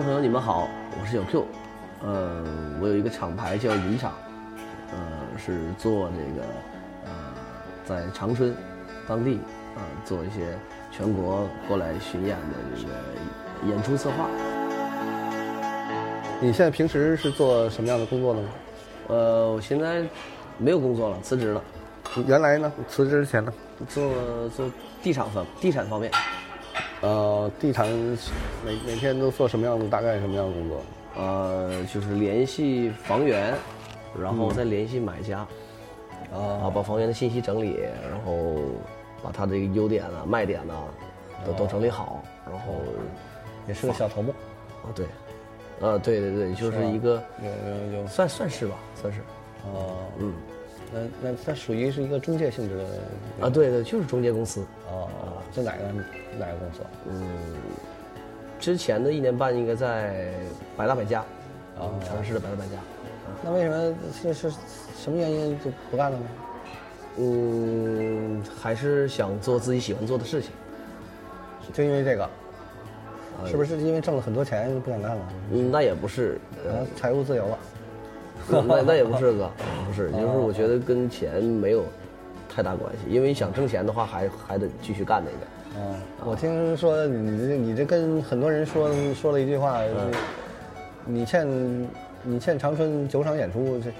观众朋友，你们好，我是小 Q，呃，我有一个厂牌叫云厂，呃，是做这个呃，在长春当地啊、做一些全国过来巡演的这个演出策划。你现在平时是做什么样的工作呢？呃，我现在没有工作了，辞职了，原来呢？辞职之前呢？做做地产方地产方面。呃，地产每每天都做什么样的？大概什么样的工作？呃，就是联系房源，然后再联系买家，啊，把房源的信息整理，然后把他这个优点啊、卖点呐、都都整理好，然后也是个小头目。啊，对，啊，对对对，就是一个有有有。算算是吧，算是哦，嗯，那那它属于是一个中介性质的。啊，对对，就是中介公司。哦，在哪个哪个公司？嗯，之前的一年半应该在百大百家，啊，长沙市的百大百家。那为什么是是什么原因就不干了呢？嗯，还是想做自己喜欢做的事情。就因为这个，是不是因为挣了很多钱就不想干了？嗯，那也不是，财务自由了。那那也不是哥，不是，就是我觉得跟钱没有太大关系，因为想挣钱的话还还得继续干那个。嗯，我听说你这你这跟很多人说说了一句话，是你欠你欠长春酒厂演出，这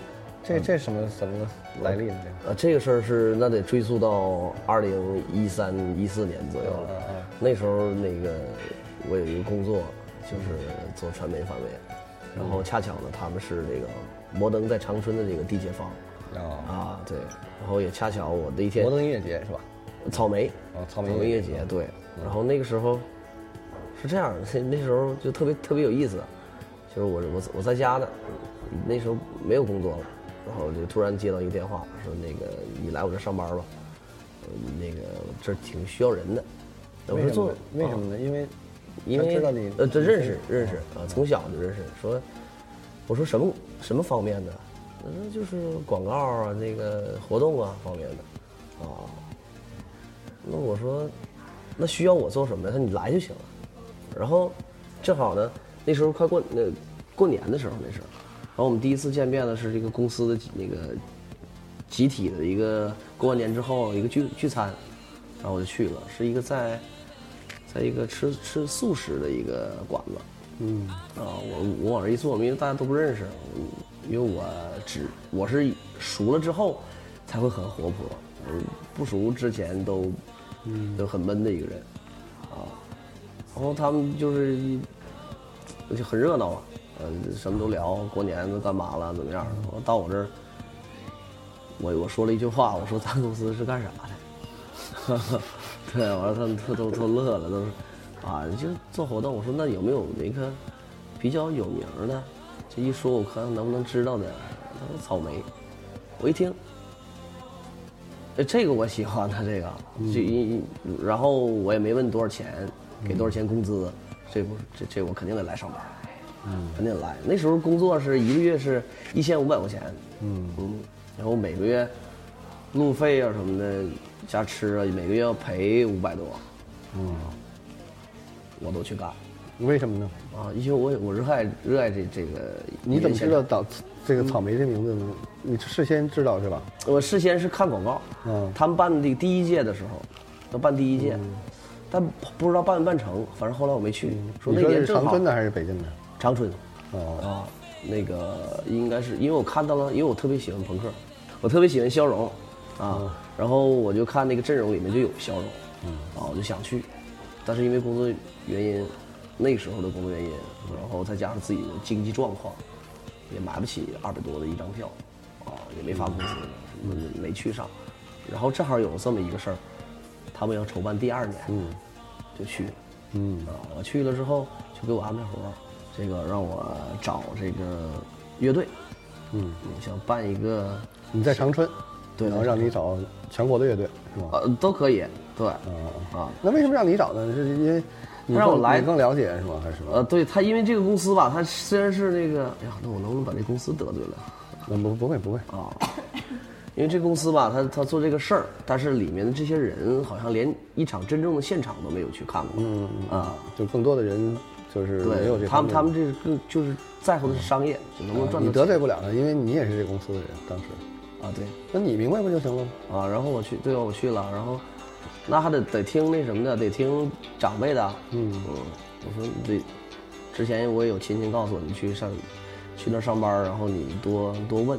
这这什么什么来历呢？啊，这个事儿是那得追溯到二零一三一四年左右了。嗯嗯那时候那个我有一个工作，就是做传媒方面，然后恰巧呢他们是这个摩登在长春的这个地接方这个啊，啊，对，然后也恰巧我的一天摩登音乐节是吧？草莓，哦草莓音乐节。节对，然后那个时候是这样的，那时候就特别特别有意思，就是我我我在家呢，那时候没有工作了，然后就突然接到一个电话，说那个你来我这上班吧，呃那个这挺需要人的，我说做为什么呢？因为因为知道你呃，这认识认识啊，从小就认识。说，我说什么什么方面的？他说就是广告啊，那个活动啊方面的，啊。那我说，那需要我做什么？他说你来就行了。然后，正好呢，那时候快过那过年的时候，那时候，然后我们第一次见面呢是这个公司的那个集体的一个过完年之后一个聚聚餐，然后我就去了，是一个在在一个吃吃素食的一个馆子。嗯。啊，我我往这一坐，因为大家都不认识，嗯因为我只我是熟了之后才会很活泼，嗯不熟之前都嗯。都很闷的一个人，啊，然后他们就是一就很热闹啊，呃，什么都聊，过年都干嘛了，怎么样到我这儿，我我说了一句话，我说咱公司是干啥的？对，完了他们都都都乐了，都是啊，就做活动。我说那有没有那个比较有名的？这一说，我看能不能知道的。他说草莓，我一听，哎，这个我喜欢他这个，就一、然后我也没问多少钱，给多少钱工资，这不这这我肯定得来上班，嗯，肯定来。那时候工作是一个月是一千五百块钱，嗯嗯，然后每个月路费啊什么的加吃啊，每个月要赔五百多，嗯，我都去干为什么呢？啊，因为我我热爱热爱这这个。你怎么知道？岛这个草莓这名字呢？你事先知道是吧？我事先是看广告，嗯他们办的第一届的时候，要办第一届，但不知道办没办成，反正后来我没去。说嗯说那年是长春的还是北京的？长春哦，啊，那个应该是因为我看到了，因为我特别喜欢朋克，我特别喜欢肖荣啊，嗯然后我就看那个阵容里面就有肖荣，啊，我就想去，但是因为工作原因，那时候的工作原因，然后再加上自己的经济状况，也买不起二百多的一张票，啊，也没发工资，没没去上，然后正好有这么一个事儿，他们要筹办第二年，嗯就去了。嗯啊，我去了之后就给我安排活儿，这个让我找这个乐队，嗯，想办一个你在长春，对然后让你找全国的乐队是吧？呃都可以，对，啊，啊，那为什么让你找呢？是因为你让我来你更了解是吗？还是什么？呃，对他，因为这个公司吧，他虽然是那个，哎呀，那我能不能把这公司得罪了那不不会不会，啊？因为这公司吧，他他做这个事儿，但是里面的这些人好像连一场真正的现场都没有去看过，嗯啊，就更多的人就是没有对，这他们他们这是更就是在乎的是商业，就能不能赚你得罪不了他，因为你也是这公司的人，当时，啊？对。那你明白不就行了吗？啊，然后我去，对，我去了，然后那还得得听那什么的，得听长辈的。嗯我说你得，之前我也有亲戚告诉我，你去上去那儿上班，然后你多多问，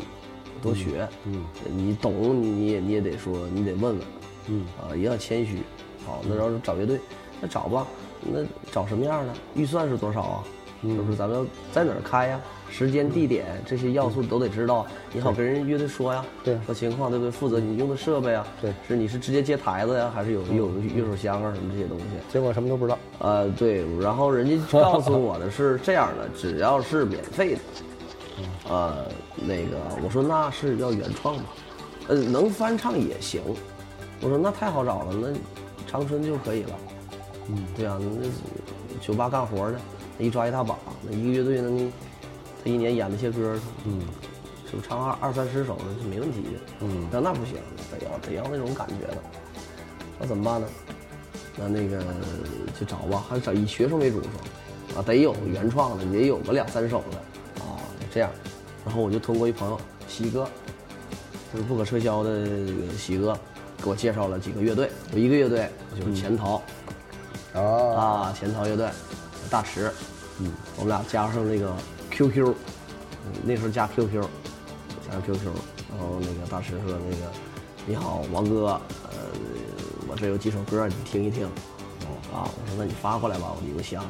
多学。嗯你懂你你也你也得说，你得问问。嗯啊，也要谦虚。好，那要是找乐队，那找吧，那找什么样的？预算是多少啊？嗯是不是？咱们要在哪儿开呀？时间、地点这些要素都得知道，你好跟人乐队说呀。对说情况对不对？负责你用的设备啊。对是你是直接接台子呀，还是有有乐手箱啊什么这些东西？结果什么都不知道。呃，对，然后人家告诉我的是这样的，只要是免费的，呃，那个我说那是要原创吗？呃，能翻唱也行。我说那太好找了，那长春就可以了。嗯，对啊，那酒吧干活的，一抓一大把，那一个乐队能，他一年演那些歌，嗯，是不是唱二二三十首那是没问题。的。嗯，那那不行，得要得要那种感觉的。那怎么办呢？那那个就找吧，还是找以学生为主说，啊，得有原创的，也有个两三首的，啊，这样。然后我就通过一朋友喜哥，就是不可撤销的这个喜哥，给我介绍了几个乐队，有一个乐队就是潜逃，啊，啊，潜逃乐队，大池，嗯，我们俩加上那个 QQ，嗯那时候加 QQ，加 QQ，然后那个大师说那个你好王哥，呃，我这有几首歌你听一听，啊，我说那你发过来吧，我邮箱，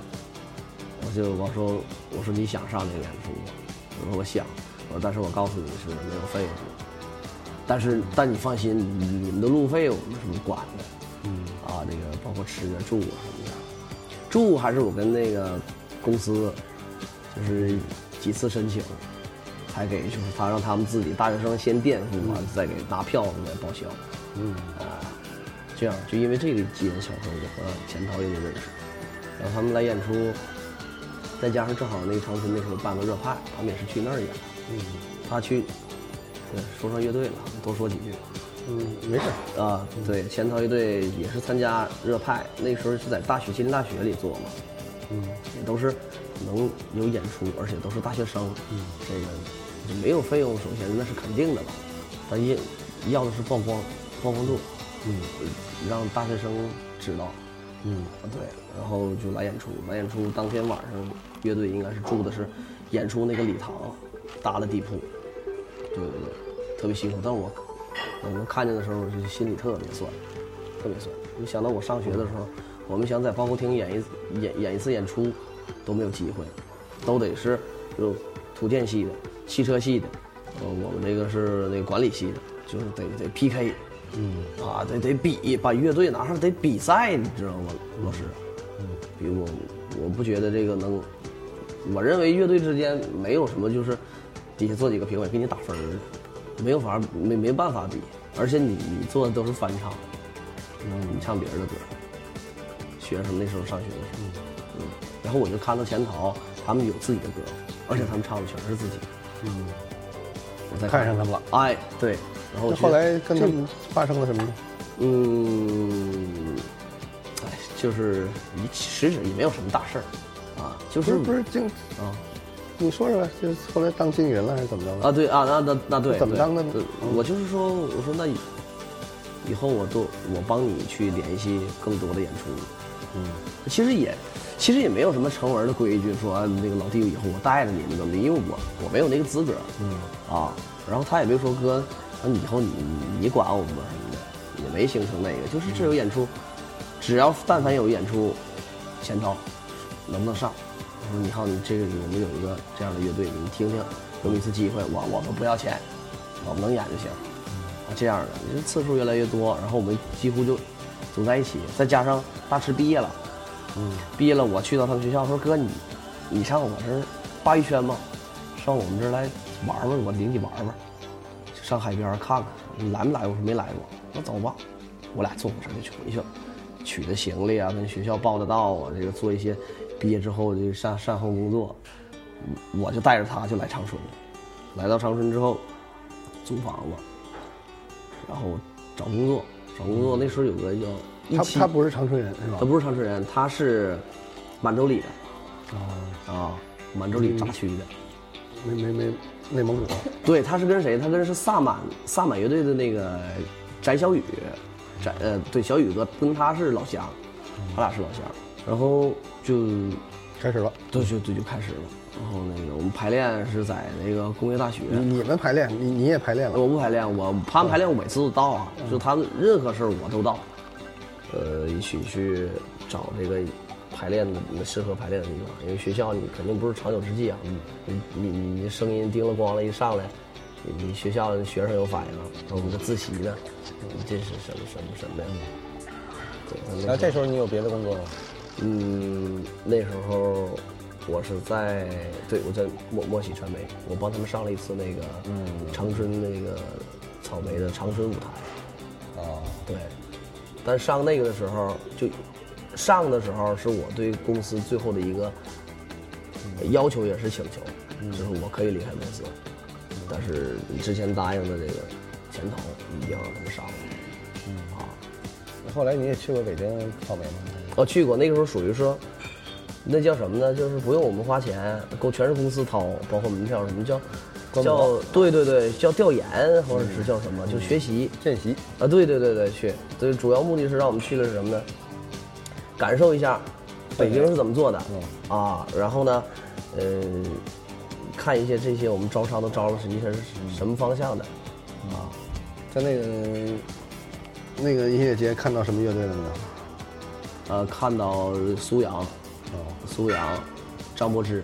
我就我说我说你想上这个演出吗？我说我想，我说但是我告诉你是没有费用的，但是但你放心，你你们的路费我们是管的，嗯，啊，那个包括吃啊住啊什么的。住还是我跟那个公司，就是几次申请，才给，就是他让他们自己大学生先垫付完，再给拿票子再报销。嗯啊，这样就因为这个机缘巧合，我和钱涛也就认识，然后他们来演出，再加上正好那个长春那时候办个热派，他们也是去那儿演。嗯，他去，对，说上乐队了，多说几句。嗯，没事。啊，对，钱涛乐队也是参加热派，那时候是在大学吉林大学里做嘛，嗯，也都是能有演出，而且都是大学生，嗯，这个就没有费用，首先那是肯定的吧，但也要的是曝光，曝光度，嗯，让大学生知道，嗯，对，然后就来演出，来演出当天晚上，乐队应该是住的是演出那个礼堂搭的地铺，对对对，特别辛苦，但我我们看见的时候，就心里特别酸，特别酸。你想到我上学的时候，我们想在包袱厅演一演演一次演出，都没有机会，都得是就土建系的、汽车系的，呃，我们这个是那个管理系的，就是得得 PK，嗯。啊，得得比，把乐队拿上得比赛，你知道吗，老师？嗯，比我我不觉得这个能，我认为乐队之间没有什么就是底下坐几个评委给你打分没有法没没办法比，而且你你做的都是翻唱，嗯，你唱别人的歌，学生那时候上学的时候，嗯，然后我就看到潜逃他们有自己的歌，而且他们唱的全是自己，嗯，我再看上他们了。哎，对，然后后来跟他们发生了什么呢？嗯，哎，就是你实质也没有什么大事儿，啊，就是不是经啊你说说呗，就是后来当经纪人了还是怎么着的？啊，对啊，那那那对，怎么当的呢我就是说，我说那以以后我都我帮你去联系更多的演出，嗯，其实也其实也没有什么成文的规矩说啊那个老弟以后我带着你们怎么的，因为我我没有那个资格，嗯啊，然后他也没说哥，啊你以后你你管我们什么的，也没形成那个，就是这有演出，只要但凡有演出，钱涛能不能上？我说你好，你这个我们有一个这样的乐队，你们听听，给我们一次机会，我我们不要钱，我们能演就行。啊，这样的，你这次数越来越多，然后我们几乎就总在一起，再加上大池毕业了，嗯，毕业了，我去到他们学校，说哥你你上我这儿鲅鱼圈吗？上我们这儿来玩玩，我领你玩玩，上海边看看。来没来过？我说没来过。那走吧，我俩坐火车就去回去了，取的行李啊，跟学校报的到啊，这个做一些毕业之后的善善后工作，我就带着他就来长春了。来到长春之后，租房子，然后找工作，找工作那时候有个叫一他他不是长春人是吧他？不是长春人，他是满洲里的，啊，满洲里扎区的。没没没，内蒙古。对，他是跟谁？他跟是萨满萨满乐队的那个翟小雨，翟呃对小雨哥跟他是老乡，他俩是老乡，然后就开始了。对就对就开始了。然后那个我们排练是在那个工业大学。你你们排练，你你也排练了？我不排练，我他们排练我每次都到啊，就他们任何事儿我都到。呃，一起去找这个排练的适合排练的地方，因为学校你肯定不是长久之计啊。你你你你声音叮了咣了一上来，你你学校的学生有反应，然后我们的自习呢，你这是什么什么什么呀？对，那这时候你有别的工作吗？嗯，那时候我是在对我在莫莫喜传媒，我帮他们上了一次那个嗯长春那个草莓的长春舞台。啊，对，但上那个的时候就上的时候是我对公司最后的一个要求也是请求，就是我可以离开公司，但是之前答应的这个钱头一定要让他们上。啊，后来你也去过北京草莓吗？我去过，那个时候属于说，那叫什么呢？就是不用我们花钱，够全是公司掏，包括门票什么叫叫对对对叫调研或者是叫什么，就学习见习啊，对对对对去，对，主要目的是让我们去的是什么呢？感受一下北京是怎么做的啊，然后呢，呃，看一些这些我们招商都招了，实际上是什么方向的啊？在那个那个音乐节看到什么乐队了没有？呃，看到苏阳，哦，苏阳，张柏芝，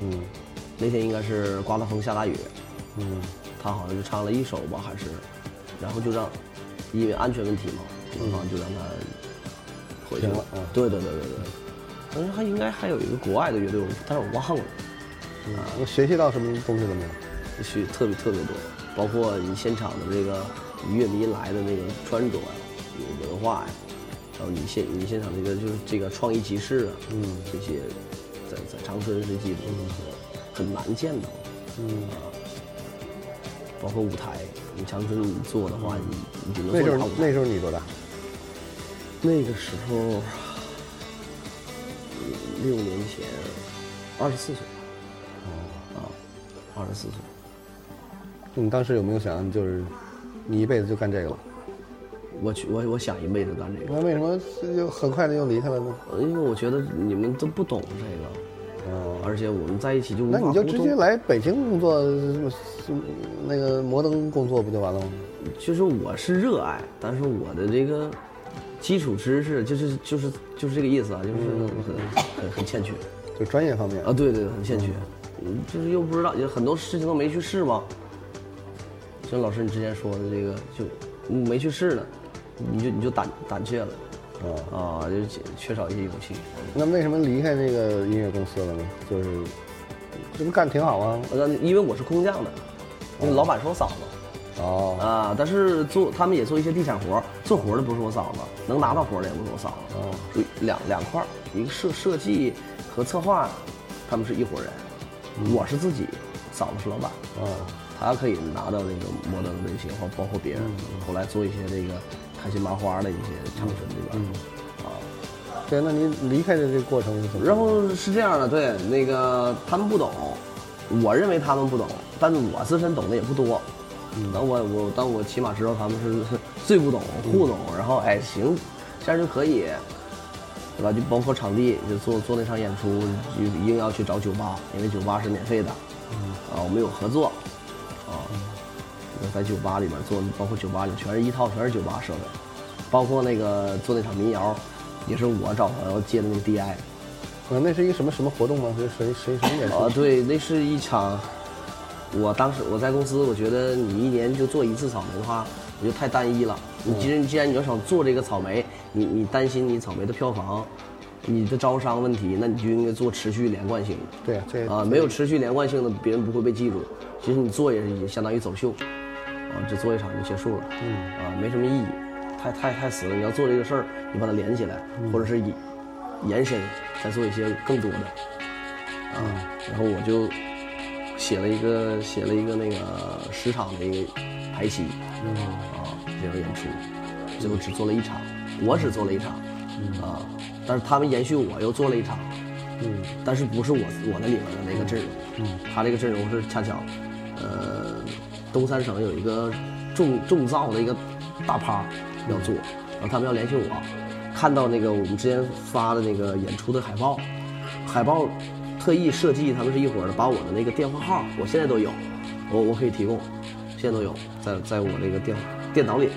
嗯那天应该是刮大风下大雨，嗯他好像就唱了一首吧，还是，然后就让，因为安全问题嘛，然后就让他回去停了嗯对对对对对，但是还应该还有一个国外的乐队，但是我忘了，嗯，你学习到什么东西了没有？学特别特别多，包括你现场的这个乐迷来的那个穿着呀，有文化呀，然后你现你现场这个就是这个创意集市啊，嗯，这些在在长春是基本很难见到，嗯，包括舞台，你长春你做的话，你你就能那时候那时候你多大？那个时候，嗯六年前，二十四岁，啊，二十四岁。你当时有没有想，就是你一辈子就干这个了？我去，我我想一辈子干这个，那为什么就很快的又离开了呢？因为我觉得你们都不懂这个，哦，而且我们在一起就无那你就直接来北京工作，那个摩登工作不就完了吗？其实我是热爱，但是我的这个基础知识就是就是就是这个意思啊，就是很很很欠缺就专业方面啊，对对，很欠缺，嗯，就是又不知道，就很多事情都没去试嘛。像老师你之前说的这个，就嗯没去试呢，你就你就胆胆怯了啊。啊，就缺缺少一些勇气。那为什么离开那个音乐公司了呢？就是这不干挺好啊？呃，因为我是空降的，因为老板是我嫂子。哦，啊，但是做他们也做一些地产活做活的不是我嫂子，能拿到活的也不是我嫂子。哦，就两两块，一个设设计和策划，他们是一伙人，我是自己，嫂子是老板，哦，他可以拿到那个摩登的这些，或包括别人，后来做一些这个开心麻花的一些长春这边，啊，对，那您离开的这个过程是怎么？然后是这样的，对，那个他们不懂，我认为他们不懂，但是我自身懂得也不多。嗯，但我我当我起码知道他们是最不懂糊弄，然后哎行，这样就可以，对吧？就包括场地，就做做那场演出，就硬要去找酒吧，因为酒吧是免费的，啊，我们有合作，啊，在酒吧里面做，包括酒吧里全是一套，全是酒吧设备，包括那个做那场民谣，也是我找朋友借的那个 DI。呃，那是一个什么什么活动吗？是谁谁什么演出？啊，对，那是一场。我当时我在公司，我觉得你一年就做一次草莓的话，我觉得太单一了。你既然既然你要想做这个草莓，你你担心你草莓的票房，你的招商问题，那你就应该做持续连贯性的。对啊，没有持续连贯性的，别人不会被记住。其实你做也是也相当于走秀，啊，只做一场就结束了，嗯，啊，没什么意义，太太太死了。你要做这个事儿，你把它连起来，或者是延延伸，再做一些更多的，啊，然后我就写了一个写了一个那个十场的一个排期，嗯，啊，这样演出，最后只做了一场，我只做了一场，啊，但是他们延续我又做了一场，嗯，但是不是我我那里面的那个阵容，嗯，他这个阵容是恰巧，呃，东三省有一个重重造的一个大趴要做，然后他们要联系我，看到那个我们之前发的那个演出的海报，海报特意设计他们是一伙的，把我的那个电话号我现在都有，我我可以提供，现在都有，在在我那个电电脑里，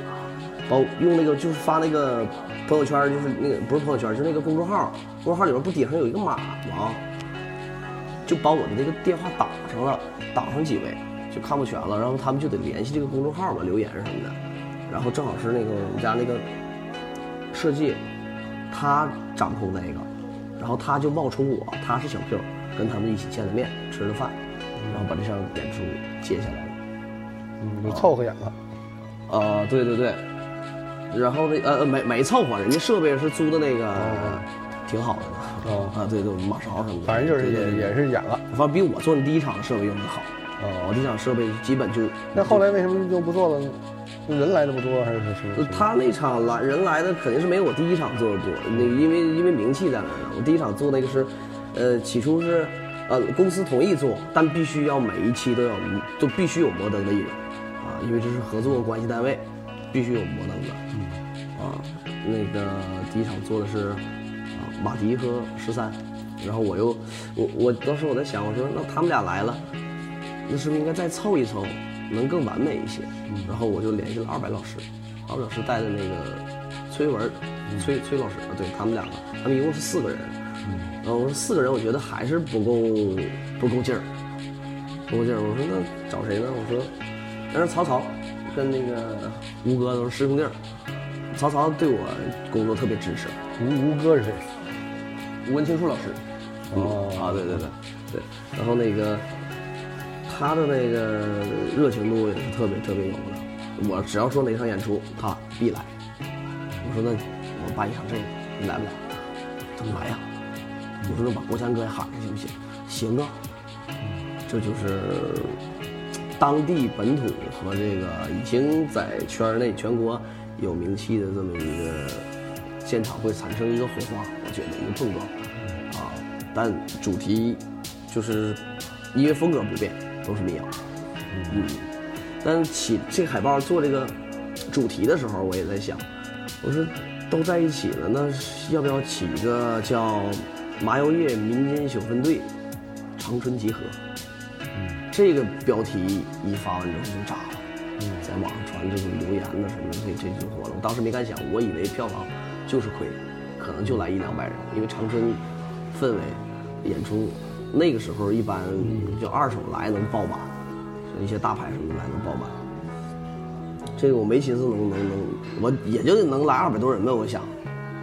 把用那个就是发那个朋友圈，就是那个不是朋友圈，就是那个公众号，公众号里面不顶上有一个码吗？就把我的那个电话打上了，打上几位就看不全了，然后他们就得联系这个公众号嘛，留言什么的，然后正好是那个我们家那个设计，他掌控那个，然后他就冒充我，他是小 Q，跟他们一起见了面，吃了饭，然后把这场演出接下来了。嗯，你凑合演了。呃，对对对，然后那呃呃没没凑合，人家设备是租的那个，挺好的呢。哦啊，对对，马勺什么的，反正就是也也是演了。反正比我做的第一场的设备用的好。哦我第一场设备基本就那后来为什么就不做了呢？人来的不多还是什么？呃他那场来人来的肯定是没有我第一场做的多，那因为因为名气在那儿呢。我第一场做那个是，呃，起初是，呃，公司同意做，但必须要每一期都要都必须有摩登的艺人，啊，因为这是合作关系单位，必须有摩登的。嗯啊，那个第一场做的是，啊，马迪和十三，然后我又我我当时我在想，我说那他们俩来了，那是不是应该再凑一凑，能更完美一些？然后我就联系了二白老师，二白老师带的那个崔文儿，崔崔老师啊，对他们两个，他们一共是四个人。然后我说四个人，我觉得还是不够不够劲儿，不够劲儿。我说那找谁呢？我说，但是曹操跟那个吴哥都是师兄弟儿，曹操对我工作特别支持。吴吴哥是谁？吴文清树老师。哦啊，对对对对，然后那个他的那个热情度也是特别特别有的。我只要说哪场演出，他必来。我说那我办一场这个，你来不来？他说来呀。我说那把国强哥也喊上行不行？行啊。这就是当地本土和这个已经在圈内全国有名气的这么一个现场会产生一个火花，我觉得一个碰撞啊。但主题就是因为风格不变，都是民谣。嗯，但起这个海报做这个主题的时候，我也在想，我说都在一起了，那要不要起一个叫麻油叶民间小分队长春集合？这个标题一发完之后就炸了，在网上传这个留言呐什么的，这这就火了。我当时没敢想，我以为票房就是亏，可能就来一两百人，因为长春氛围演出那个时候一般就二手来能爆满，就一些大牌什么的来能爆满。这个我没寻思能能能，我也就能来二百多人呗，我想，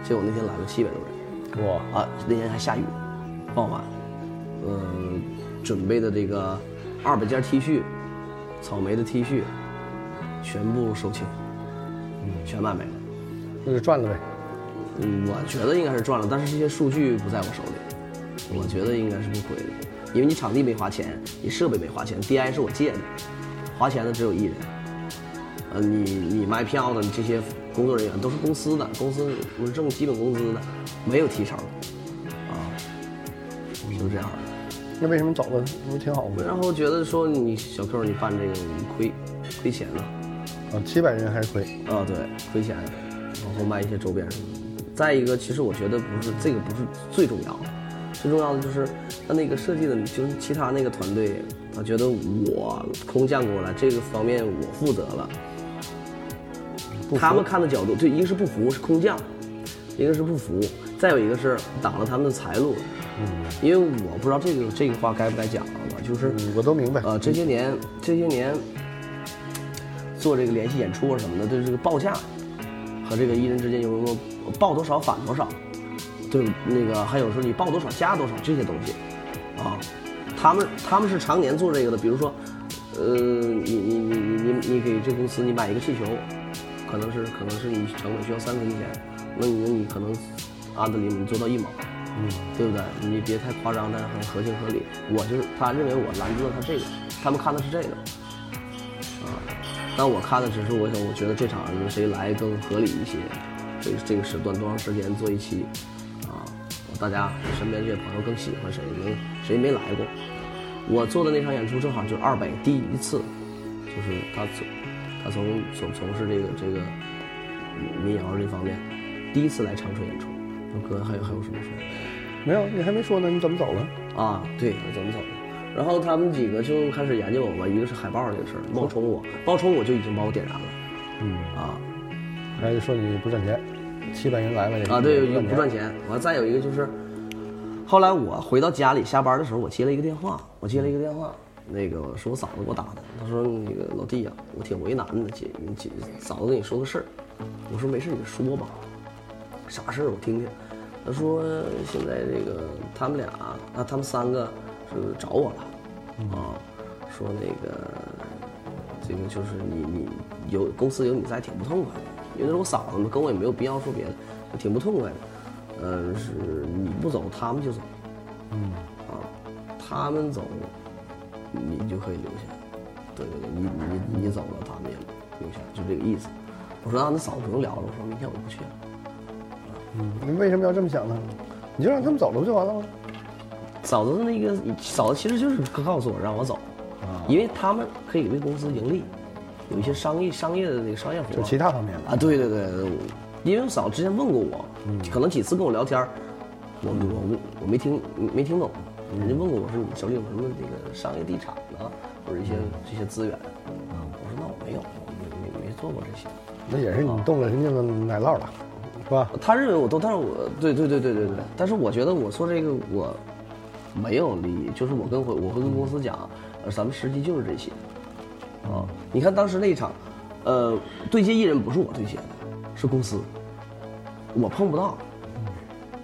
结果那天来了七百多人。哇，啊，那天还下雨，爆满。嗯，准备的这个二百件 T 恤，草莓的 T 恤，全部售罄，嗯，全卖没了。那就赚了呗。嗯，我觉得应该是赚了，但是这些数据不在我手里，我觉得应该是不亏的，因为你场地没花钱，你设备没花钱，DI 是我借的，花钱的只有艺人。呃，你你卖票的这些工作人员都是公司的，公司不是挣基本工资的，没有提成，啊，就这样的。那为什么走了？不是挺好吗？然后觉得说你小 Q 你办这个你亏亏钱了，啊，七百人还亏。啊对，亏钱，然后卖一些周边什么的。再一个，其实我觉得不是这个不是最重要的，最重要的就是他那个设计的，就是其他那个团队，他觉得我空降过来这个方面我负责了。他们看的角度，对，一个是不服，是空降；一个是不服，再有一个是挡了他们的财路。嗯，因为我不知道这个这个话该不该讲啊，就是嗯，我都明白。呃，这些年这些年做这个联系演出啊什么的，对这个报价和这个艺人之间有什么报多少返多少，对那个还有说你报多少加多少这些东西啊，他们他们是常年做这个的，比如说，呃，你你你你你你给这公司你买一个气球，可能是可能是你成本需要三分钱，那你你可能按道理你做到一毛。嗯，对不对？你别太夸张，但是很合情合理。我就是他认为我拦住了他这个，他们看的是这个，啊，但我看的只是我想，我觉得这场谁来更合理一些，这个这个时段多长时间做一期，大家身边这些朋友更喜欢谁，没谁没来过。我做的那场演出正好就是二北第一次，就是他从他从从从事这个这个民谣这方面，第一次来长春演出。哥还有还有什么说？没有，你还没说呢，你怎么走了？啊，对，我怎么走的？然后他们几个就开始研究我吧，一个是海报这个事儿，冒充我，冒充我就已经把我点燃了。嗯，啊还说你不赚钱，七百人来了也啊，对，也不赚钱。完，再有一个就是，后来我回到家里下班的时候，我接了一个电话，我接了一个电话，那个是我嫂子给我打的，她说那个老弟呀、我挺为难的，姐，你姐嫂子跟你说个事儿。我说没事，你说吧，啥事儿我听听。她说现在这个他们俩啊，他们三个是找我了，啊，说那个这个就是你你有公司有你在挺不痛快的，因为是我嫂子嘛，跟我也没有必要说别的，挺不痛快的。嗯，是你不走，他们就走，嗯，啊，他们走，你就可以留下。对对对，你你你走了，他们也留下，就这个意思。我说啊，那嫂子不用聊了，我说明天我就不去了。嗯，你为什么要这么想呢？你就让他们走了不就完了吗？嫂子那个嫂子其实就是告诉我让我走，啊，因为他们可以为公司盈利，有一些商业商业的那个商业活就其他方面的。啊，对对对，因为我嫂子之前问过我，可能几次跟我聊天，我我我没听没听懂，人家问过我说你手里有什么这个商业地产呢，或者一些这些资源，我说那我没有，我没没没做过这些。那也是你动了人家的奶酪了，是吧？他认为我都，但是我对对对对对对，但是我觉得我做这个我没有利益，就是我跟我我会跟公司讲，呃，咱们实际就是这些，啊，你看当时那一场，呃，对接艺人不是我对接的，是公司，我碰不到，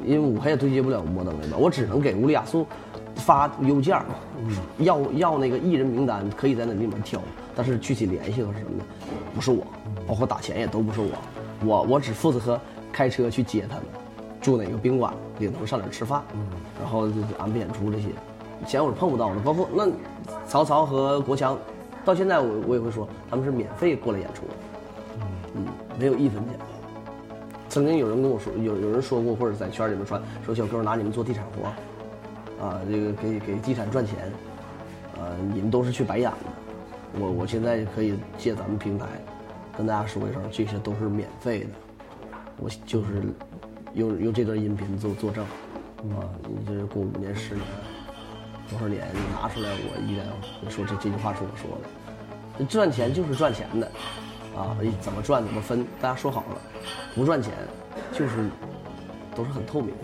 因为我也对接不了摩登那边，我只能给乌里亚苏发邮件儿，要要那个艺人名单，可以在那里面挑，但是具体联系和什么的，不是我，包括打钱也都不是我，我我只负责开车去接他们，住哪个宾馆，领他们上哪儿吃饭，然后就安排演出这些，钱我是碰不到的，包括那曹操和国强，到现在我我也会说他们是免费过来演出的，嗯，没有一分钱。曾经有人跟我说，有有人说过，或者在圈里面传说小哥拿你们做地产活，啊，这个给给地产赚钱，呃，你们都是去白演的。我我现在可以借咱们平台，跟大家说一声，这些都是免费的。我就是用用这段音频做作证，啊，你这过五年十年，多少年你拿出来，我依然会说这这句话是我说的。赚钱就是赚钱的，啊，怎么赚怎么分，大家说好了。不赚钱，就是都是很透明的。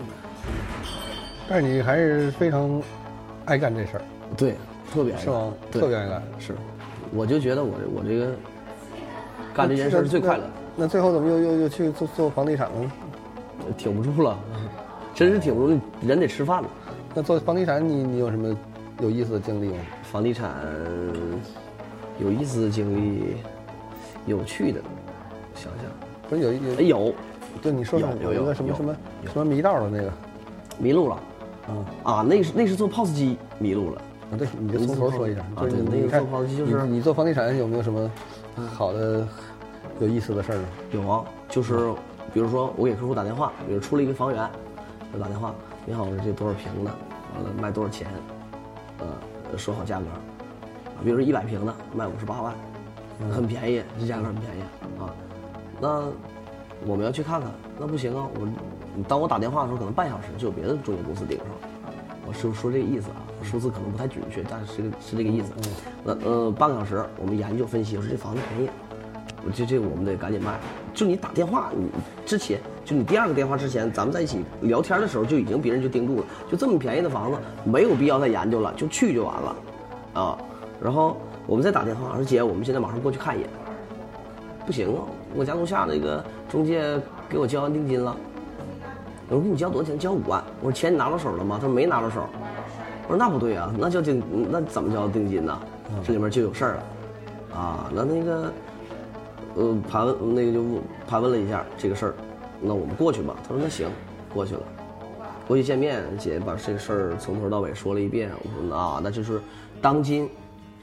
但是你还是非常爱干这事儿，对，特别爱是吗？特别爱干。是，我就觉得我这我这个干这件事儿是最快乐的，那最后怎么又又又去做做房地产了呢？挺不住了，真是挺不住，人得吃饭了。那做房地产你你有什么有意思的经历吗？房地产有意思的经历，有趣的，想想，不是有一哎有。有对你说说有有一个什么什么什么迷道的那个。迷路了。啊。啊，那是那是做 POS 机迷路了。啊，对，你就从头说一下。啊就是对那个做房地就是你你做房地产有没有什么好的有意思的事儿呢？有啊，就是比如说我给客户打电话，比如出了一个房源，我打电话，你好，我说这多少平的，完了卖多少钱，呃，说好价格，啊，比如说一百平的卖五十八万，很便宜，这价格很便宜啊。那我们要去看看，那不行啊，我当我打电话的时候，可能半小时就有别的中介公司盯上了。我是说这个意思啊，数字可能不太准确，但是是这个意思。那呃，半个小时我们研究分析，我说这房子便宜，我这这我们得赶紧卖。就你打电话，你之前就你第二个电话之前，咱们在一起聊天的时候，就已经别人就盯住了，就这么便宜的房子，没有必要再研究了，就去就完了，啊。然后我们再打电话，说姐，我们现在马上过去看一眼。不行啊，我家楼下那个中介给我交完定金了。我说给你交多少钱？交五万。我说钱你拿到手了吗？他说没拿到手。我说那不对啊，那叫定那怎么交定金呢？这里面就有事儿了。啊，那那个，呃，盘问那个就盘问了一下这个事儿，那我们过去吧。他说那行，过去了。过去见面，姐把这个事儿从头到尾说了一遍。我说啊，那就是当今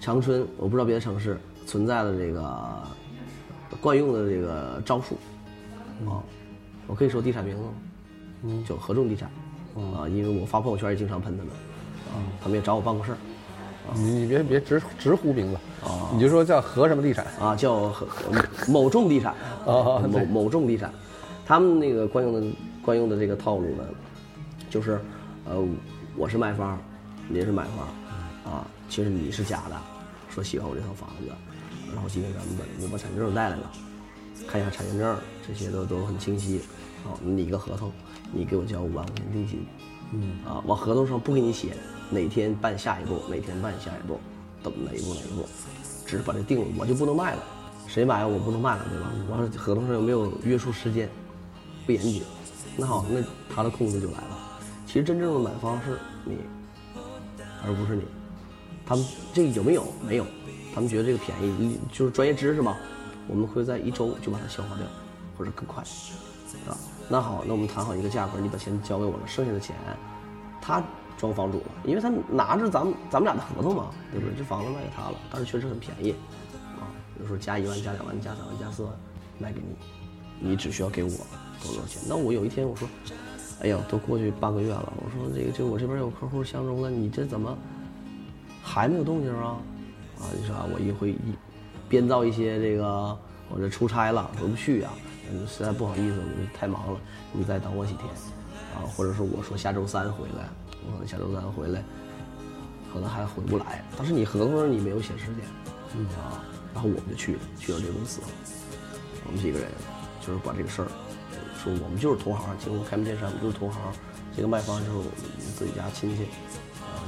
长春，我不知道别的城市存在的这个惯用的这个招数。啊，我可以说地产名字吗？嗯，就合众地产，啊，因为我发朋友圈也经常喷他们，啊，他们也找我办过事儿，你你别别直直呼名字。啊，你就说叫和什么地产？啊，叫和某众地产。啊，某某众地产，他们那个惯用的惯用的这个套路呢，就是呃，我是卖方，你是买方，啊，其实你是假的，说喜欢我这套房子，然后今天咱们把我把产权证带来了，看一下产权证，这些都都很清晰，好，你一个合同，你给我交五万块钱定金，嗯，啊，往合同上不给你写哪天办下一步，哪天办下一步，等哪一步哪一步，只是把这定了，我就不能卖了，谁买我不能卖了，对吧？完了合同上又没有约束时间？不严谨，那好，那他的控制就来了。其实真正的买方是你，而不是你。他们这个有没有？没有。他们觉得这个便宜，就是专业知识嘛。我们会在一周就把它消化掉，或者更快，啊。那好，那我们谈好一个价格，你把钱交给我了，剩下的钱他装房主了，因为他拿着咱们咱们俩的合同嘛，对不对？这房子卖给他了，但是确实很便宜，啊，比如说加一万、加两万、加三万、加四万卖给你，你只需要给我多少钱？那我有一天我说，哎呀，都过去半个月了，我说这个这我这边有客户相中了，你这怎么还没有动静啊？啊，你说啊，我一会一编造一些这个，我这出差了回不去啊。实在不好意思，我太忙了，你再等我几天，啊，或者说我说下周三回来，我可能下周三回来，可能还回不来。但是你合同上你没有写时间，嗯啊，然后我们就去了，去了这公司，我们几个人就是把这个事儿说，我们就是同行，经过开门见山，我们就是同行。这个卖方就是我们自己家亲戚，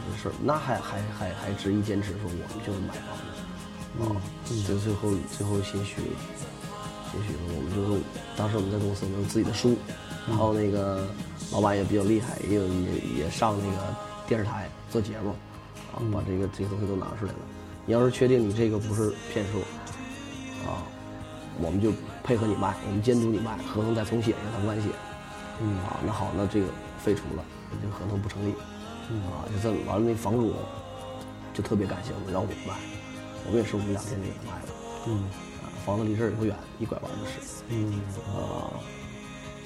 啊，这事儿那还还还还执意坚持说我们就是买房子，啊，这最后最后心虚了。也许我们就是当时我们在公司有自己的书，然后那个老板也比较厉害，也有也也上那个电视台做节目，啊，把这个这些东西都拿出来了。你要是确定你这个不是骗术，啊，我们就配合你卖，我们监督你卖，合同再重写一下，不敢写。嗯。啊，那好，那这个废除了，这个合同不成立。嗯啊，就这么完了，那房主就特别感谢我们，让我们卖，我们也是我们两天就给他卖了。嗯。啊房子离这儿也不远，一拐弯就是。嗯啊，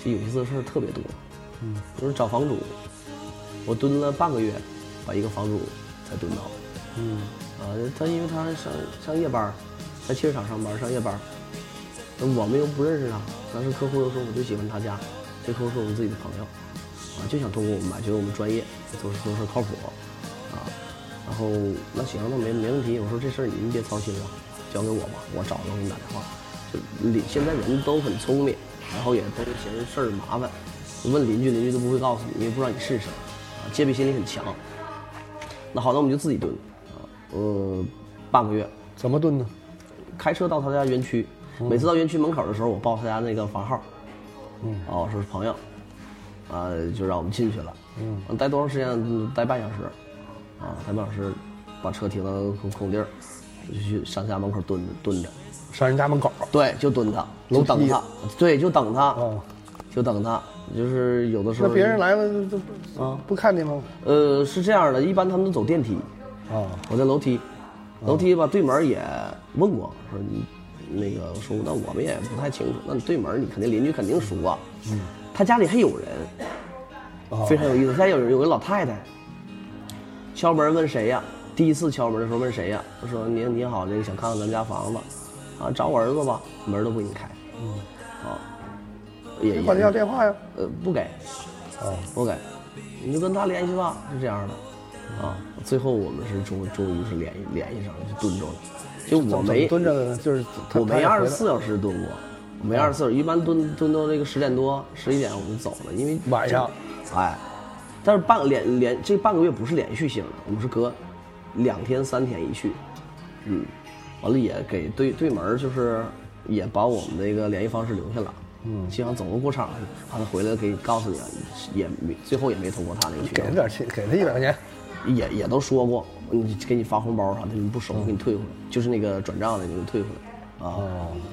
这有意思的事儿特别多。嗯，就是找房主，我蹲了半个月，把一个房主才蹲到。嗯啊，他因为他上上夜班，在汽车厂上班上夜班，那我们又不认识他，但是客户又说我就喜欢他家，这客户是我们自己的朋友，啊就想通过我们买，觉得我们专业，做事做事靠谱，啊，然后那行那没没问题，我说这事儿您别操心了。交给我吧，我找人给你打电话。就邻现在人都很聪明，然后也都嫌事儿麻烦，问邻居，邻居都不会告诉你，因为不知道你是谁，啊，戒备心理很强。那好，那我们就自己蹲，啊，呃，半个月。怎么蹲呢？开车到他家园区，每次到园区门口的时候，我报他家那个房号，嗯，哦，说是朋友，啊，就让我们进去了。嗯，待多长时间？待半小时，啊，待半小时，把车停到空空地儿。就去上家门口蹲着蹲着，上人家门口，对，就蹲他，就等他，对，就等他，哦就等他，就是有的时候。那别人来了就不啊不看你吗？呃，是这样的，一般他们都走电梯，啊，我在楼梯，楼梯吧，对门也问过，说你那个说那我们也不太清楚，那你对门你肯定邻居肯定熟啊，嗯，他家里还有人，非常有意思，家有有个老太太，敲门问谁呀？第一次敲门的时候问谁呀？我说您您好，这个想看看咱家房子，啊，找我儿子吧，门都不给你开，嗯，啊，也管他要电话呀？呃，不给，哦，不给，你就跟他联系吧，是这样的，啊，最后我们是终终于是联系联系上了，就蹲着了，就我没蹲着，就是我没二十四小时蹲过，没二十四，一般蹲蹲到这个十点多十一点我们就走了，因为晚上，哎，但是半连连这半个月不是连续性的，我们是隔。两天三天一去，嗯，完了也给对对门就是也把我们那个联系方式留下了，嗯，希望走个过场，让他回来给告诉你，也没最后也没通过他那个渠道。给他点钱，给他一百块钱，也也都说过，你给你发红包啥的，你不收给你退回来，就是那个转账的给你退回来，啊，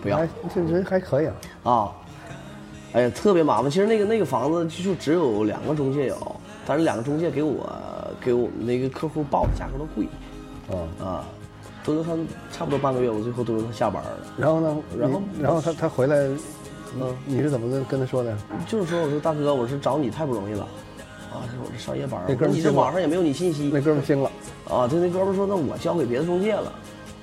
不要，这人还可以啊，啊，哎呀，特别麻烦。其实那个那个房子就只有两个中介有，但是两个中介给我。给我们那个客户报的价格都贵，啊啊，蹲了他差不多半个月，我最后蹲着他下班了。然后呢？然后然后他他回来，嗯，你是怎么跟跟他说的？就是说，我说大哥，我是找你太不容易了，啊，这我这上夜班儿，那哥们儿你这网上也没有你信息那哥们儿惊了，啊。对，那哥们儿说那我交给别的中介了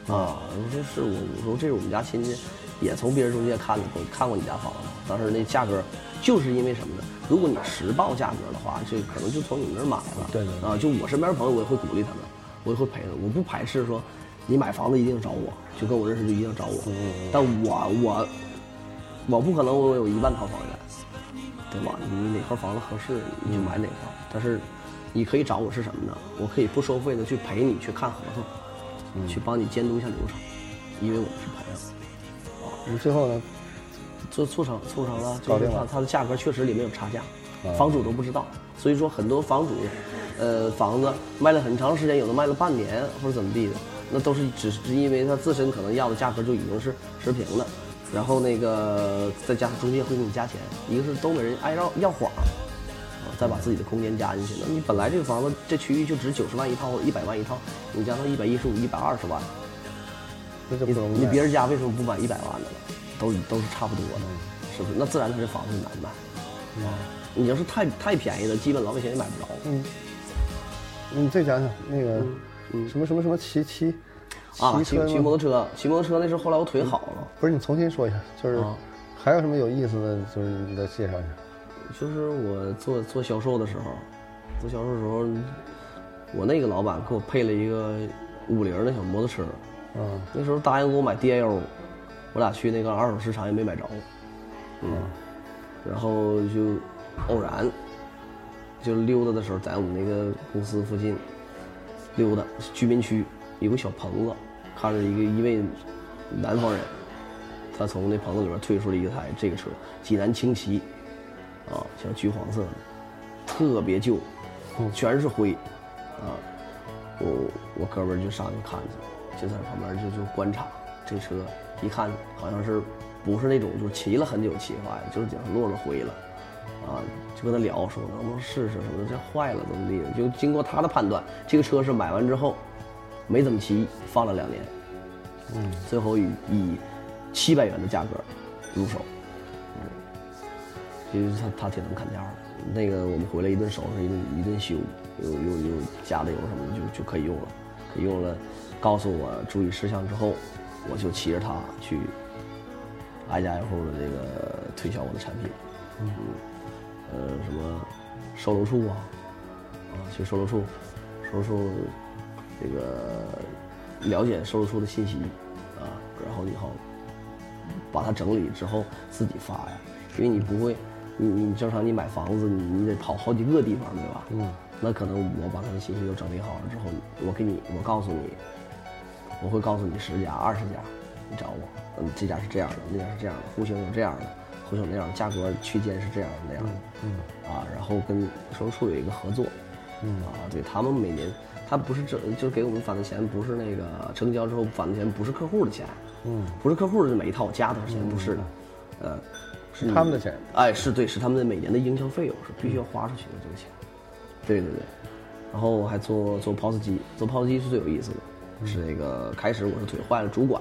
啊。我说是我，我说这是我们家亲戚，也从别人中介看的，看过你家房子，当时那价格就是因为什么呢？如果你实报价格的话，这可能就从你们那儿买了。对对对啊，就我身边朋友，我也会鼓励他们，我也会陪他们，我不排斥说你买房子一定找我，就跟我认识就一定找我。但我我我不可能我有一万套房源，对吧？你哪套房子合适你就买哪套，但是你可以找我是什么呢？我可以不收费的去陪你去看合同，去帮你监督一下流程，因为我们是朋友。你最后呢？做促成促成了，就是了它的价格确实里面有差价啊，房主都不知道，所以说很多房主，呃，房子卖了很长时间，有的卖了半年或者怎么地的，那都是只是因为他自身可能要的价格就已经是持平了，然后那个再加上中介会给你加钱，一个是东北人爱要要谎，啊，再把自己的空间加进去，那你本来这个房子这区域就值九十万一套或者一百万一套，你加到一百一十五、一百二十万，你你别人家为什么不买一百万的了？都都是差不多的，是不是？那自然他这房子就难卖。啊，你要是太太便宜了，基本老百姓也买不着。嗯，你再讲讲那个什么什么什么骑骑啊，骑骑摩托车，骑摩托车那时候后来我腿好了，不是你重新说一下，就是啊还有什么有意思的，就是你再介绍一下。就是我做做销售的时候，做销售的时候，我那个老板给我配了一个五菱的小摩托车，嗯。那时候答应给我买 DAO，我俩去那个二手市场也没买着，嗯，然后就偶然就溜达的时候，在我们那个公司附近溜达，居民区有个小棚子，看着一个一位南方人，他从那棚子里边推出了一台这个车，济南轻骑，啊，像橘黄色的，特别旧，全是灰，啊，我我哥们儿就上去看去，就在旁边就就观察这车，一看好像是不是那种就是骑了很久骑坏的，就是落了灰了，啊，就跟他聊说能不能试试什么的，这坏了怎么地的，就经过他的判断，这个车是买完之后没怎么骑，放了两年，嗯，最后以以七百元的价格入手，因为他他挺能砍价的。那个我们回来一顿收拾，一顿一顿修，又又又加的油什么的就就可以用了，可以用了。告诉我注意事项之后，我就骑着它去挨家挨户的这个推销我的产品，嗯，呃，什么售楼处啊，啊，去售楼处，售楼处这个了解售楼处的信息啊，然后以后把它整理之后自己发呀，因为你不会，你你正常你买房子你你得跑好几个地方对吧？嗯，那可能我把他的信息都整理好了之后，我给你我告诉你，我会告诉你十家二十家，你找我，嗯，这家是这样的，那家是这样的，户型有这样的，户型那样的，价格区间是这样的那样。的，嗯，啊，然后跟售楼处有一个合作，嗯。啊，对他们每年他不是这，就是给我们返的钱不是那个成交之后返的钱不是客户的钱，嗯，不是客户的每一套加多少钱，不是的，呃，是他们的钱。哎，是对，是他们的每年的营销费用是必须要花出去的这个钱，对对对，然后我还做做 POS 机，做 POS 机是最有意思的，是那个开始我是腿坏了拄拐，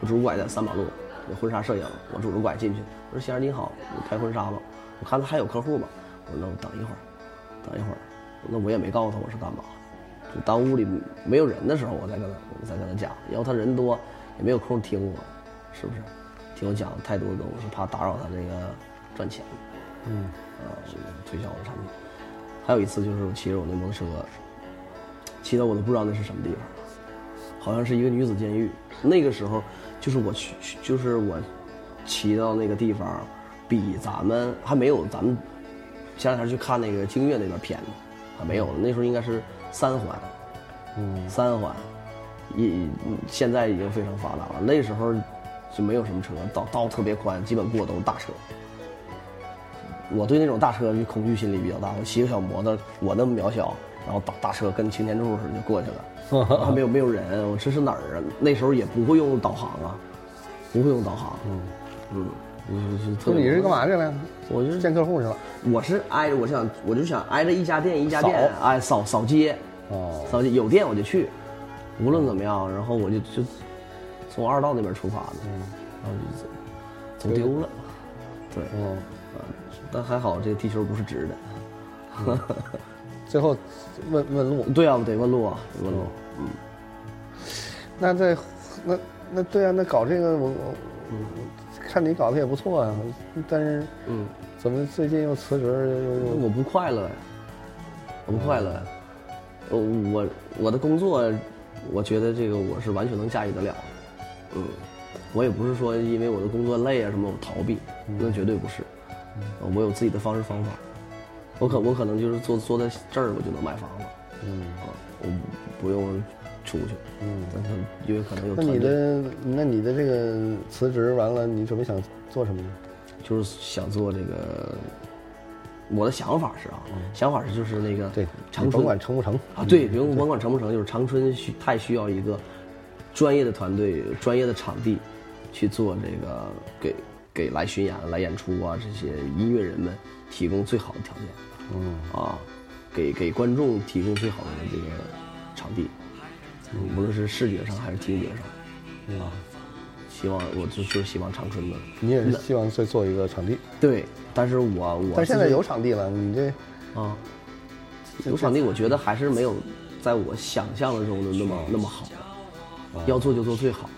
我拄拐在三马路，有婚纱摄影，我拄着拐进去，我说先生你好，你拍婚纱吧？我看他还有客户吗？我说那我等一会儿，等一会儿，那我也没告诉他我是干嘛？的，就当屋里没有人的时候，我再跟他我再跟他讲，要他人多也没有空听我，是不是？听我讲太多的东西，怕打扰他这个赚钱。嗯，啊，推销我的产品。还有一次就是我骑着我那摩托车，骑到我都不知道那是什么地方，好像是一个女子监狱。那个时候就是我去，就是我骑到那个地方，比咱们还没有咱们前两天去看那个京悦那边偏呢，还没有。那时候应该是三环，嗯，三环，也现在已经非常发达了。那时候就没有什么车，道道特别宽，基本过都是大车。我对那种大车就恐惧心理比较大。我骑个小摩托，我那么渺小，然后大大车跟擎天柱似的就过去了，还 没有没有人，我这是哪儿啊？那时候也不会用导航啊，不会用导航。嗯嗯，你是干嘛去了？我就是见客户去了。我是挨着，我想我就想挨着一家店一家店，扫哎扫扫街，哦，扫街有店我就去，无论怎么样，然后我就就从二道那边出发的，然后就走走丢了，对，嗯，啊，但还好这个地球不是直的，最后问问路，对啊，得问路啊，得问路。嗯，那在那那对啊，那搞这个我我看你搞得也不错啊，但是嗯，怎么最近又辞职又又我不快乐呀，我不快乐呀。呃我我的工作，我觉得这个我是完全能驾驭得了的。嗯，我也不是说因为我的工作累啊什么我逃避，那绝对不是。呃我有自己的方式方法，我可我可能就是坐坐在这儿我就能买房了。嗯啊，我不用出去。嗯？但是因为可能有那你的那你的这个辞职完了，你准备想做什么呢？就是想做这个，我的想法是啊，想法是就是那个嗯对，长春甭管成不成啊，对，不用甭管成不成，就是长春需太需要一个专业的团队、专业的场地去做这个给给来巡演、来演出啊这些音乐人们提供最好的条件，嗯。啊，给给观众提供最好的这个场地，嗯无论是视觉上还是听觉上，啊，希望我就就希望长春的。你也是希望再做一个场地，对，但是我我但现在有场地了，你这啊，有场地，我觉得还是没有在我想象的中的那么那么好。要做就做最好，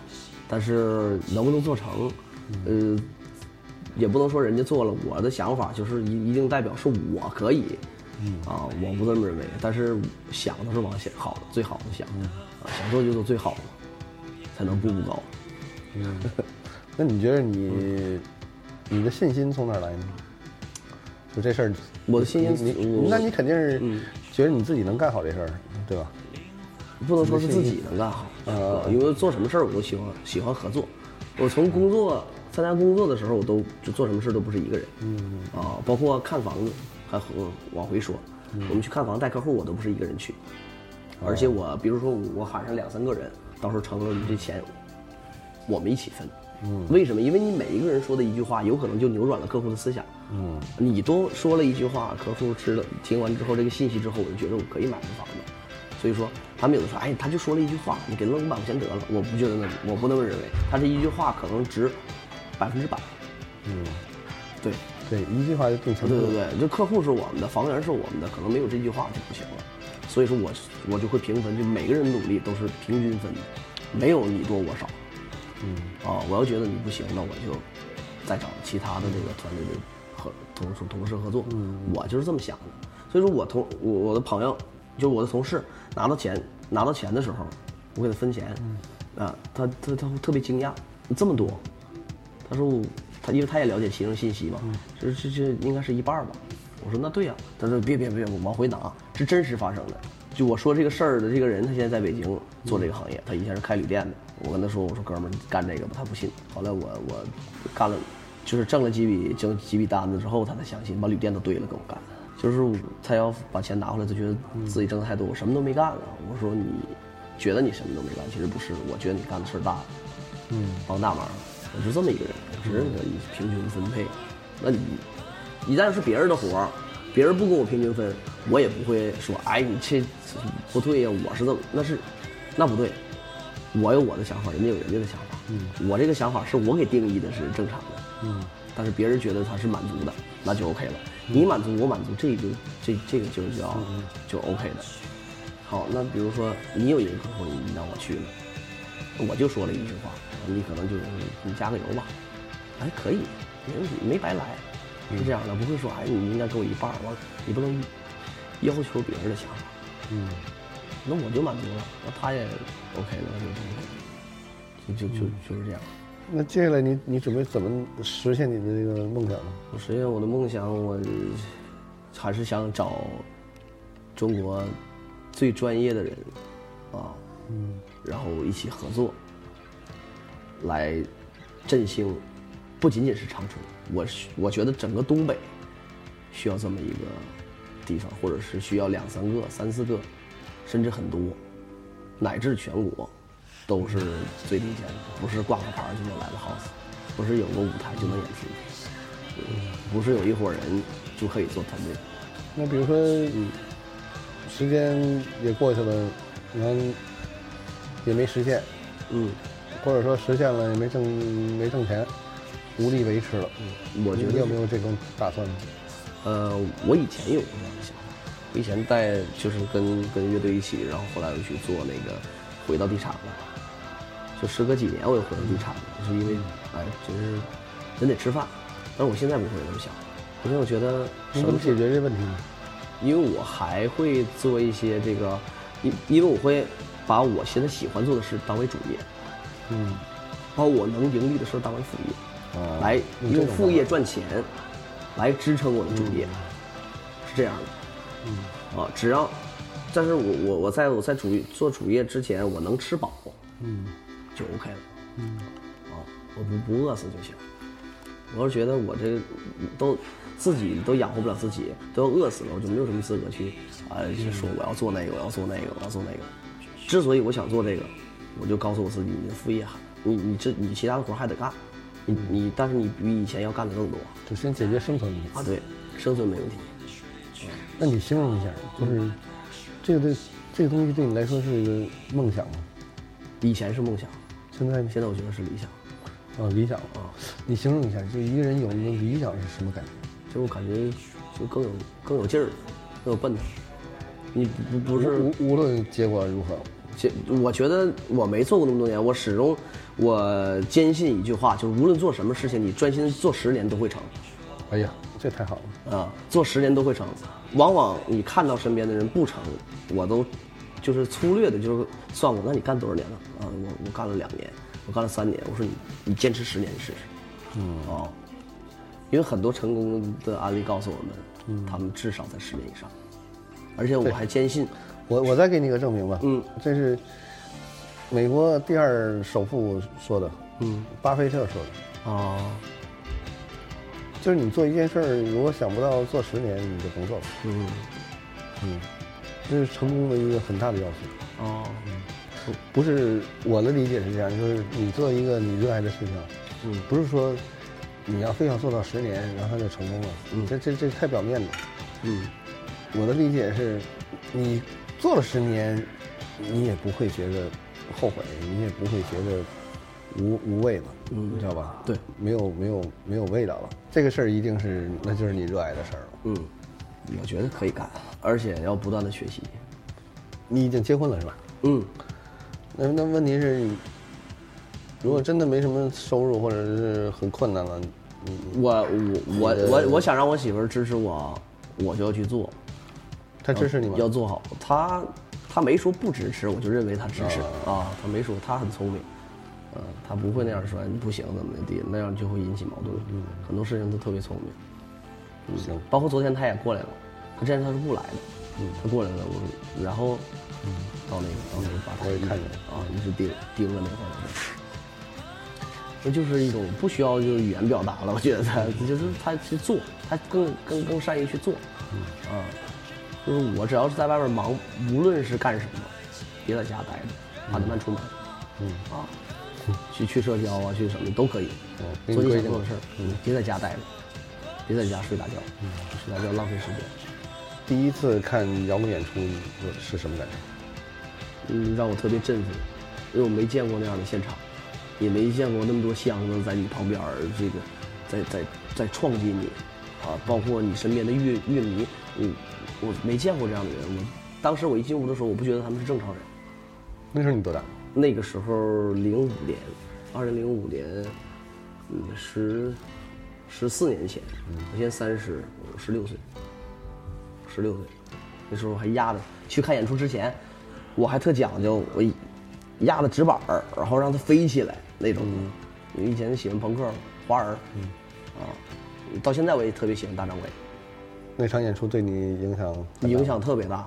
但是能不能做成，呃，也不能说人家做了，我的想法就是一一定代表是我可以，啊，我不这么认为，但是想都是往想好的最好的想，啊，想做就做最好的，才能步步高。那你觉得你你的信心从哪来呢？就这事儿，我的信心你那你肯定是嗯觉得你自己能干好这事儿，对吧？不能说是自己能干好，嗯因为做什么事儿我都喜欢喜欢合作。我从工作参加工作的时候，我都就做什么事儿都不是一个人，嗯啊，包括看房子，还和往回说，我们去看房带客户，我都不是一个人去，而且我比如说我喊上两三个人，到时候成了你这钱，我们一起分。嗯，为什么？因为你每一个人说的一句话，有可能就扭转了客户的思想。嗯，你多说了一句话，客户吃了听完之后这个信息之后，我就觉得我可以买这房子。所以说，他们有的说，哎，他就说了一句话，你给扔五百块钱得了。我不觉得那，我不那么认为。他这一句话可能值百分之百。嗯，对，对，一句话就定成对。对对，就客户是我们的，房源是我们的，可能没有这句话就不行了。所以说我我就会平分，就每个人努力都是平均分的，没有你多我少。嗯，啊，我要觉得你不行，那我就再找其他的这个团队的合同事同事合作。嗯，我就是这么想的。所以说我同我我的朋友，就是我的同事拿到钱拿到钱的时候，我给他分钱，啊，他他他特别惊讶，这么多，他说我他因为他也了解其中信息嘛，这这这应该是一半吧。我说那对呀、他说别别别，我往回拿，是真实发生的。就我说这个事儿的这个人，他现在在北京做这个行业，他以前是开旅店的。我跟他说，我说哥们儿，你干这个吧，他不信。后来我我干了，就是挣了几笔挣几笔单子之后，他才相信，把旅店都堆了跟我干。就是他要把钱拿回来，他觉得自己挣的太多，我什么都没干了。我说你觉得你什么都没干，其实不是，我觉得你干的事儿大了。嗯，帮大忙，我是这么一个人，我是认为平均分配。那你一旦是别人的活儿，别人不跟我平均分，我也不会说，哎，你这不对呀、我是这么，那是，那不对，我有我的想法，人家有人家的想法，嗯，我这个想法是我给定义的是正常的，嗯，但是别人觉得他是满足的，那就 OK 了。你满足我满足，这个这这个就叫就 OK 的。好，那比如说你有一个客户，你让我去了。我就说了一句话，你可能就你加个油吧，哎，可以，没问题，没白来，是这样的，不会说哎，你应该给我一半儿，完你不能要求别人的想法，嗯，那我就满足了，那他也 OK 了，那就 OK 了，就就就就是这样。那接下来你你准备怎么实现你的这个梦想呢？我实现我的梦想，我还是想找中国最专业的人啊，嗯，然后一起合作，来振兴，不仅仅是长春，我我觉得整个东北需要这么一个地方，或者是需要两三个、三四个，甚至很多，乃至全国，都是最领先的，不是挂个牌就能来的 house，不是有个舞台就能演出。不是有一伙人就可以做团队。那比如说，嗯，时间也过去了，然后也没实现，嗯，或者说实现了也没挣没挣钱，无力维持了。嗯我觉得你有没有这种打算呢？呃，我以前有过这样的想法，我以前带就是跟跟乐队一起，然后后来又去做那个回到地产了，就时隔几年我又回到地产了，就是因为哎，就是人得吃饭，但是我现在不会那么想，因为我觉得你怎么解决这问题呢？因为我还会做一些这个，因因为我会把我现在喜欢做的事当为主业，嗯，把我能盈利的事当为副业，哦来用副业赚钱，来支撑我的主业，是这样的。嗯，啊，只要，但是我我我在我在主做主业之前，我能吃饱，嗯就 OK 了。嗯，啊，我不不饿死就行。我是觉得我这都自己都养活不了自己，都要饿死了，我就没有什么资格去啊，就说我要做那个，我要做那个，我要做那个。之所以我想做这个，我就告诉我自己，你的副业你你这你其他的活还得干，你你但是你比以前要干的更多就先解决生存问题。啊，对，生存没问题。那你形容一下，就是这个对这个东西对你来说是一个梦想吗？以前是梦想，现在？现在我觉得是理想。啊，理想啊，你形容一下，就一个人有那个理想是什么感觉？就我感觉就更有更有劲儿，更有奔头。你不不不是无无论结果如何，结我觉得我没做过那么多年，我始终我坚信一句话，就是无论做什么事情，你专心做十年都会成，哎呀，这太好了。啊，做十年都会成。往往你看到身边的人不成，我都就是粗略的，就是算过，那你干多少年了？啊，我我干了两年，我干了三年。我说你你坚持十年你试试，嗯哦，因为很多成功的案例告诉我们，他们至少在十年以上，而且我还坚信，我我再给你个证明吧。嗯，这是美国第二首富说的，嗯巴菲特说的，哦。就是你做一件事儿，如果想不到做十年，你就甭做了。嗯，嗯，这是成功的一个很大的要素。哦，不是我的理解是这样，就是你做一个你热爱的事情，嗯不是说你要非要做到十年，然后就成功了。嗯这这这太表面了。嗯，我的理解是，你做了十年，你也不会觉得后悔，你也不会觉得无无味了，嗯你知道吧？对，没有没有没有味道了。这个事儿一定是，那就是你热爱的事儿了。嗯，我觉得可以干，而且要不断的学习。你已经结婚了是吧？嗯，那那问题是，如果真的没什么收入或者是很困难了，我我我我我想让我媳妇儿支持我，我就要去做，她支持你吗？要做好。她她没说不支持，我就认为她支持啊。她没说，她很聪明，呃，她不会那样说你不行怎么的，那样就会引起矛盾。嗯，很多事情都特别聪明。行，包括昨天她也过来了，她之前他是不来的，嗯，他过来了，我然后，嗯，到那个到那个吧台，我也看见了啊，一直盯盯着那块儿。这就是一种不需要就是语言表达了，我觉得他 就是他去做，他更更更善于去做，嗯啊，就是我只要是在外面忙，无论是干什么，别在家待着，八点半出门，嗯啊，去去社交啊，去什么都可以，做你想做的事儿，嗯，别在家待着，别在家睡大觉，嗯，睡大觉浪费时间，第一次看摇滚演出是什么感觉？嗯，让我特别振奋，因为我没见过那样的现场，也没见过那么多箱子在你旁边儿，这个在在在撞击你，啊，包括你身边的乐乐迷，嗯，我没见过这样的人。我当时我一进屋的时候，我不觉得他们是正常人。那时候你多大？那个时候零五年，二零零五年，嗯，十十四年前，我现在三十，我十六岁，十六岁，那时候还压着。去看演出之前，我还特讲究，我压的纸板儿，然后让它飞起来那种。因为以前喜欢朋克、花儿，啊，到现在我也特别喜欢大张伟，那场演出对你影响影响特别大，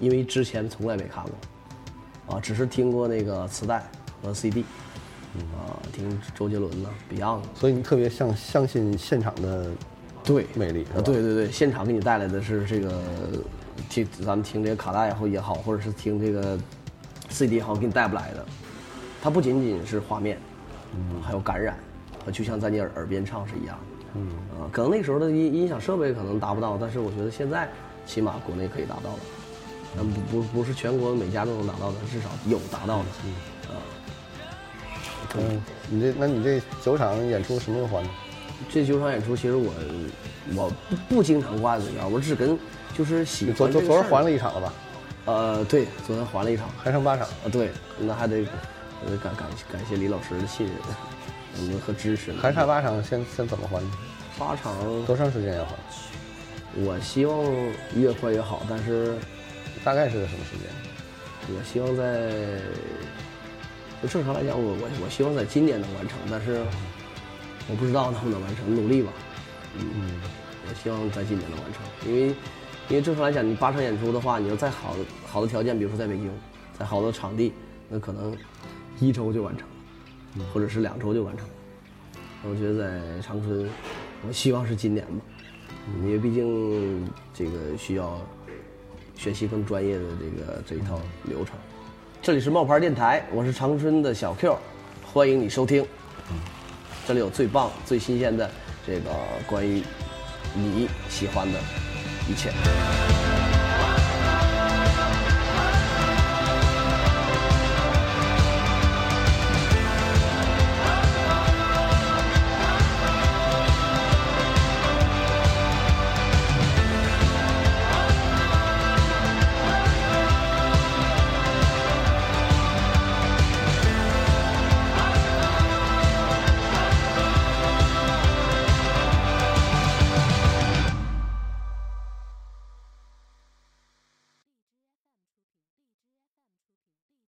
因为之前从来没看过，啊，只是听过那个磁带和 CD，啊，听周杰伦呐、Beyond，所以你特别相相信现场的对魅力啊，对对对，现场给你带来的是这个听咱们听这个卡带也好，或者是听这个 CD 也好，给你带不来的。它不仅仅是画面，嗯，还有感染，和就像在你耳耳边唱是一样的。嗯啊，可能那时候的音音响设备可能达不到，但是我觉得现在起码国内可以达到了。嗯不不不是全国每家都能达到的，至少有达到的。嗯啊，嗯，你这那你这九场演出什么时候还呢？这九场演出，其实我我不不经常挂嘴边，我只跟就是喜欢昨昨这个事儿昨儿还了一场了吧？呃，对，昨天还了一场。还剩八场。啊，对，那还得呃感感感谢李老师的信任，嗯和支持。还差八场，先先怎么还？八场，多长时间要还？我希望越快越好，但是大概是个什么时间？我希望在就正常来讲，我我我希望在今年能完成，但是我不知道能不能完成，努力吧。嗯，我希望在今年能完成，因为因为正常来讲，你八场演出的话，你要再好的好的条件，比如说在北京，在好的场地，那可能一周就完成了，或者是两周就完成了。那我觉得在长春，我希望是今年吧，因为毕竟这个需要学习更专业的这个这一套流程。这里是冒牌电台，我是长春的小 Q，欢迎你收听。这里有最棒、最新鲜的这个关于你喜欢的一切。